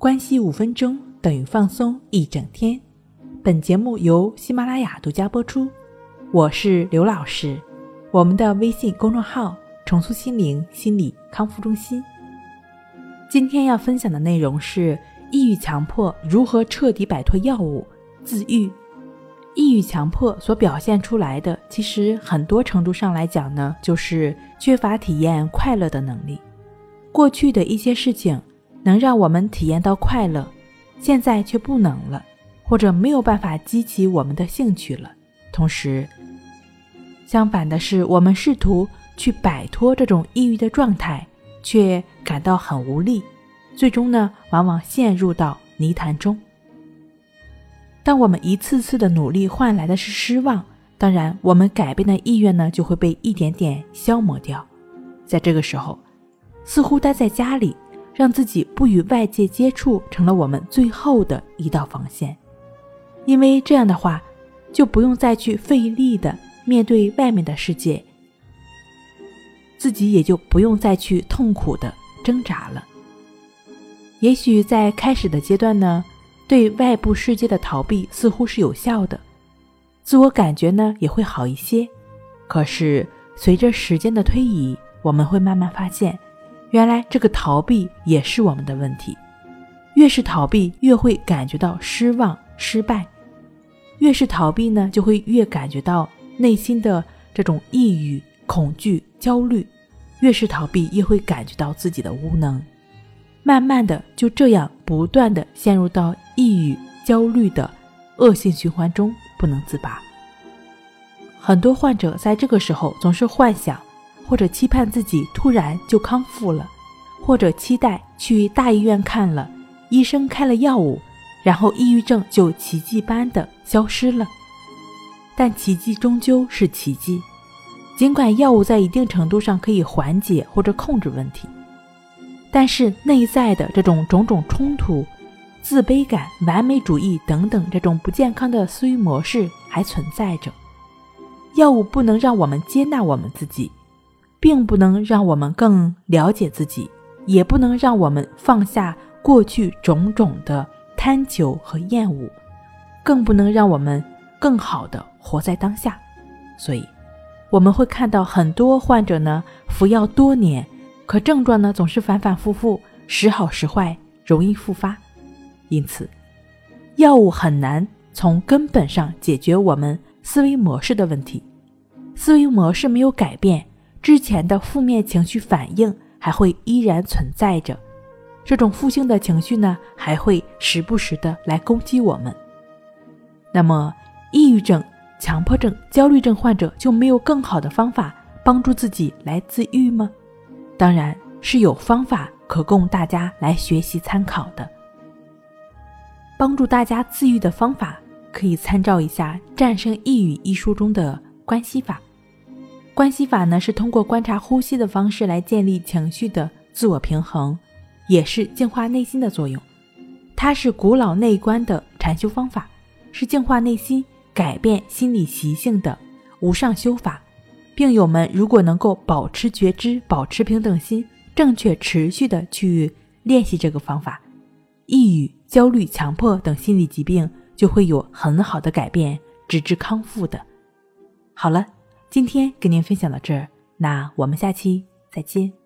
关系五分钟等于放松一整天。本节目由喜马拉雅独家播出。我是刘老师，我们的微信公众号“重塑心灵心理康复中心”。今天要分享的内容是抑郁强迫如何彻底摆脱药物自愈。抑郁强迫所表现出来的，其实很多程度上来讲呢，就是缺乏体验快乐的能力。过去的一些事情能让我们体验到快乐，现在却不能了，或者没有办法激起我们的兴趣了。同时，相反的是，我们试图去摆脱这种抑郁的状态，却感到很无力，最终呢，往往陷入到泥潭中。当我们一次次的努力换来的是失望，当然，我们改变的意愿呢就会被一点点消磨掉。在这个时候，似乎待在家里，让自己不与外界接触，成了我们最后的一道防线。因为这样的话，就不用再去费力的面对外面的世界，自己也就不用再去痛苦的挣扎了。也许在开始的阶段呢。对外部世界的逃避似乎是有效的，自我感觉呢也会好一些。可是随着时间的推移，我们会慢慢发现，原来这个逃避也是我们的问题。越是逃避，越会感觉到失望、失败；越是逃避呢，就会越感觉到内心的这种抑郁、恐惧、焦虑；越是逃避，越会感觉到自己的无能。慢慢的，就这样不断的陷入到抑郁、焦虑的恶性循环中，不能自拔。很多患者在这个时候总是幻想或者期盼自己突然就康复了，或者期待去大医院看了医生开了药物，然后抑郁症就奇迹般的消失了。但奇迹终究是奇迹，尽管药物在一定程度上可以缓解或者控制问题。但是内在的这种种种冲突、自卑感、完美主义等等这种不健康的思维模式还存在着。药物不能让我们接纳我们自己，并不能让我们更了解自己，也不能让我们放下过去种种的贪求和厌恶，更不能让我们更好的活在当下。所以，我们会看到很多患者呢服药多年。可症状呢总是反反复复，时好时坏，容易复发。因此，药物很难从根本上解决我们思维模式的问题。思维模式没有改变，之前的负面情绪反应还会依然存在着。这种负性的情绪呢，还会时不时的来攻击我们。那么，抑郁症、强迫症、焦虑症患者就没有更好的方法帮助自己来自愈吗？当然是有方法可供大家来学习参考的。帮助大家自愈的方法，可以参照一下《战胜抑郁》一书中的关系法。关系法呢，是通过观察呼吸的方式来建立情绪的自我平衡，也是净化内心的作用。它是古老内观的禅修方法，是净化内心、改变心理习性的无上修法。病友们如果能够保持觉知、保持平等心，正确持续的去练习这个方法，抑郁、焦虑、强迫等心理疾病就会有很好的改变，直至康复的。好了，今天跟您分享到这儿，那我们下期再见。